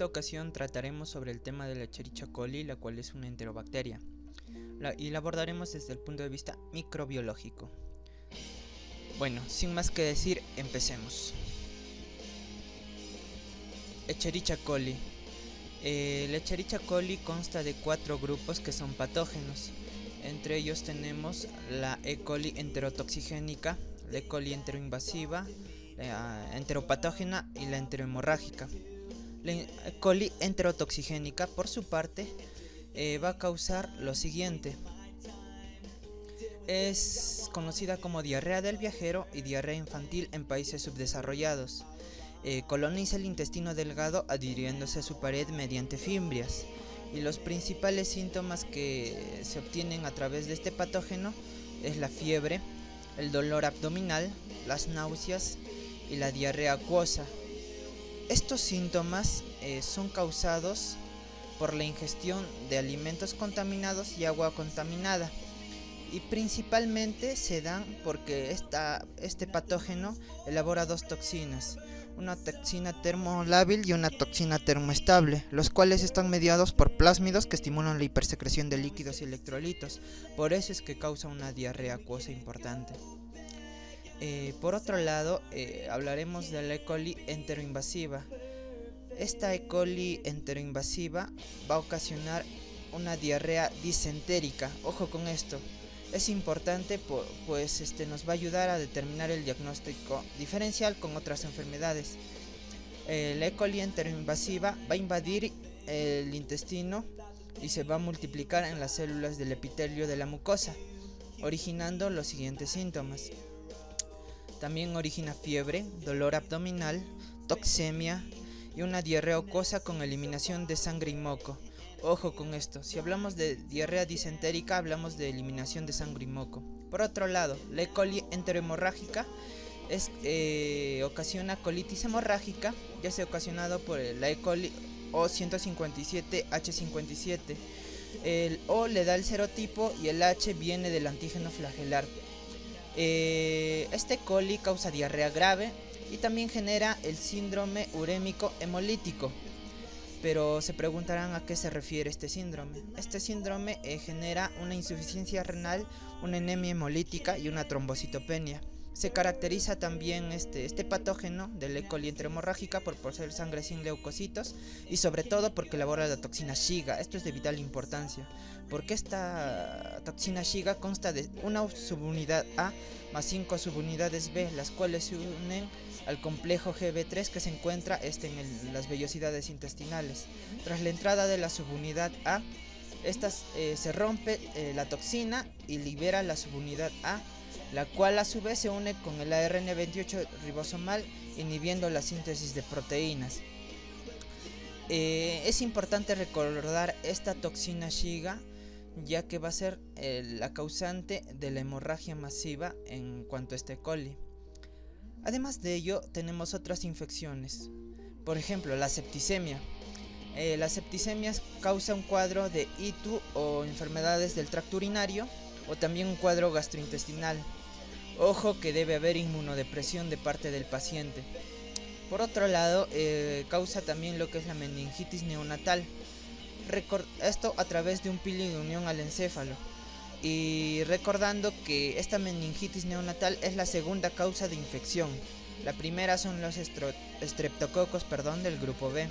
esta ocasión trataremos sobre el tema de la Escherichia coli, la cual es una enterobacteria, y la abordaremos desde el punto de vista microbiológico. Bueno, sin más que decir, empecemos. Escherichia coli. Eh, la Escherichia coli consta de cuatro grupos que son patógenos. Entre ellos tenemos la E. coli enterotoxigénica, la E. coli enteroinvasiva, la enteropatógena y la enterohemorrágica. La coli enterotoxigénica, por su parte, eh, va a causar lo siguiente. Es conocida como diarrea del viajero y diarrea infantil en países subdesarrollados. Eh, coloniza el intestino delgado adhiriéndose a su pared mediante fimbrias. Y los principales síntomas que se obtienen a través de este patógeno es la fiebre, el dolor abdominal, las náuseas y la diarrea acuosa. Estos síntomas eh, son causados por la ingestión de alimentos contaminados y agua contaminada. Y principalmente se dan porque esta, este patógeno elabora dos toxinas, una toxina termolábil y una toxina termoestable, los cuales están mediados por plásmidos que estimulan la hipersecreción de líquidos y electrolitos. Por eso es que causa una diarrea acuosa importante. Eh, por otro lado, eh, hablaremos de la E. coli enteroinvasiva. Esta E. coli enteroinvasiva va a ocasionar una diarrea disentérica. Ojo con esto. Es importante pues este, nos va a ayudar a determinar el diagnóstico diferencial con otras enfermedades. la E. coli enteroinvasiva va a invadir el intestino y se va a multiplicar en las células del epitelio de la mucosa, originando los siguientes síntomas. También origina fiebre, dolor abdominal, toxemia y una diarrea ocosa con eliminación de sangre y moco. Ojo con esto, si hablamos de diarrea disentérica hablamos de eliminación de sangre y moco. Por otro lado, la E. coli enterohemorrágica es, eh, ocasiona colitis hemorrágica, ya sea ocasionado por la E. coli O157H57. El O le da el serotipo y el H viene del antígeno flagelar. Eh, este coli causa diarrea grave y también genera el síndrome urémico hemolítico. Pero se preguntarán a qué se refiere este síndrome. Este síndrome eh, genera una insuficiencia renal, una anemia hemolítica y una trombocitopenia. Se caracteriza también este, este patógeno de la E. coli por poseer sangre sin leucocitos y sobre todo porque elabora la toxina Shiga. Esto es de vital importancia, porque esta toxina Shiga consta de una subunidad A más cinco subunidades B, las cuales se unen al complejo GB3 que se encuentra este en las vellosidades intestinales. Tras la entrada de la subunidad A, esta eh, se rompe eh, la toxina y libera la subunidad A la cual a su vez se une con el ARN28 ribosomal inhibiendo la síntesis de proteínas. Eh, es importante recordar esta toxina Shiga ya que va a ser eh, la causante de la hemorragia masiva en cuanto a este coli. Además de ello, tenemos otras infecciones, por ejemplo la septicemia. Eh, la septicemia causa un cuadro de ITU o enfermedades del tracto urinario o también un cuadro gastrointestinal. Ojo que debe haber inmunodepresión de parte del paciente. Por otro lado, eh, causa también lo que es la meningitis neonatal. esto a través de un pili de unión al encéfalo. Y recordando que esta meningitis neonatal es la segunda causa de infección. La primera son los estreptococos perdón, del grupo B.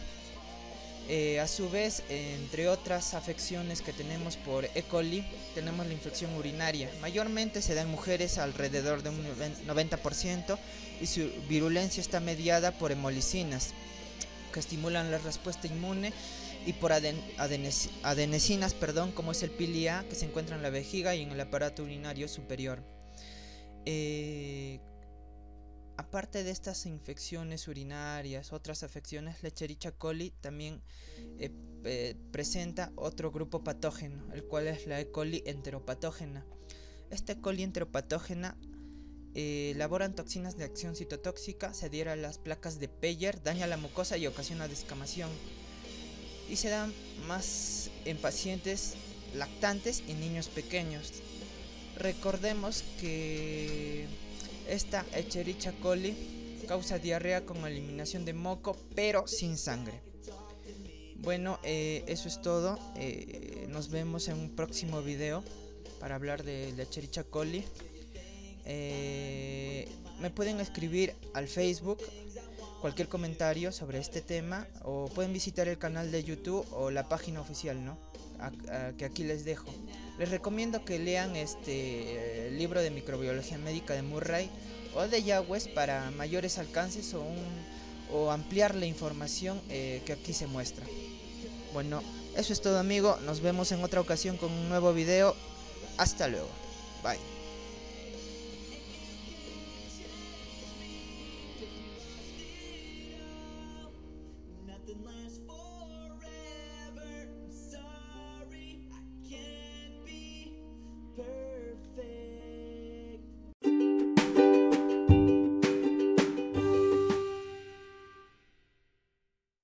Eh, a su vez, entre otras afecciones que tenemos por E. coli, tenemos la infección urinaria. Mayormente se da en mujeres alrededor de un 90% y su virulencia está mediada por hemolicinas, que estimulan la respuesta inmune, y por adenesinas, perdón, como es el PILIA, que se encuentra en la vejiga y en el aparato urinario superior. Eh, aparte de estas infecciones urinarias, otras afecciones, la Escherichia coli también eh, eh, presenta otro grupo patógeno, el cual es la E. coli enteropatógena. Esta E. coli enteropatógena eh, elaboran toxinas de acción citotóxica, se adhiere a las placas de Peyer, daña la mucosa y ocasiona descamación. Y se dan más en pacientes lactantes y niños pequeños. Recordemos que esta Echerichia coli causa diarrea con eliminación de moco, pero sin sangre. Bueno, eh, eso es todo. Eh, nos vemos en un próximo video para hablar de la Chericha coli. Eh, me pueden escribir al Facebook cualquier comentario sobre este tema o pueden visitar el canal de YouTube o la página oficial, ¿no? que aquí les dejo. Les recomiendo que lean este libro de microbiología médica de Murray o de Yagüez para mayores alcances o, o ampliar la información eh, que aquí se muestra. Bueno, eso es todo amigo, nos vemos en otra ocasión con un nuevo video. Hasta luego. Bye.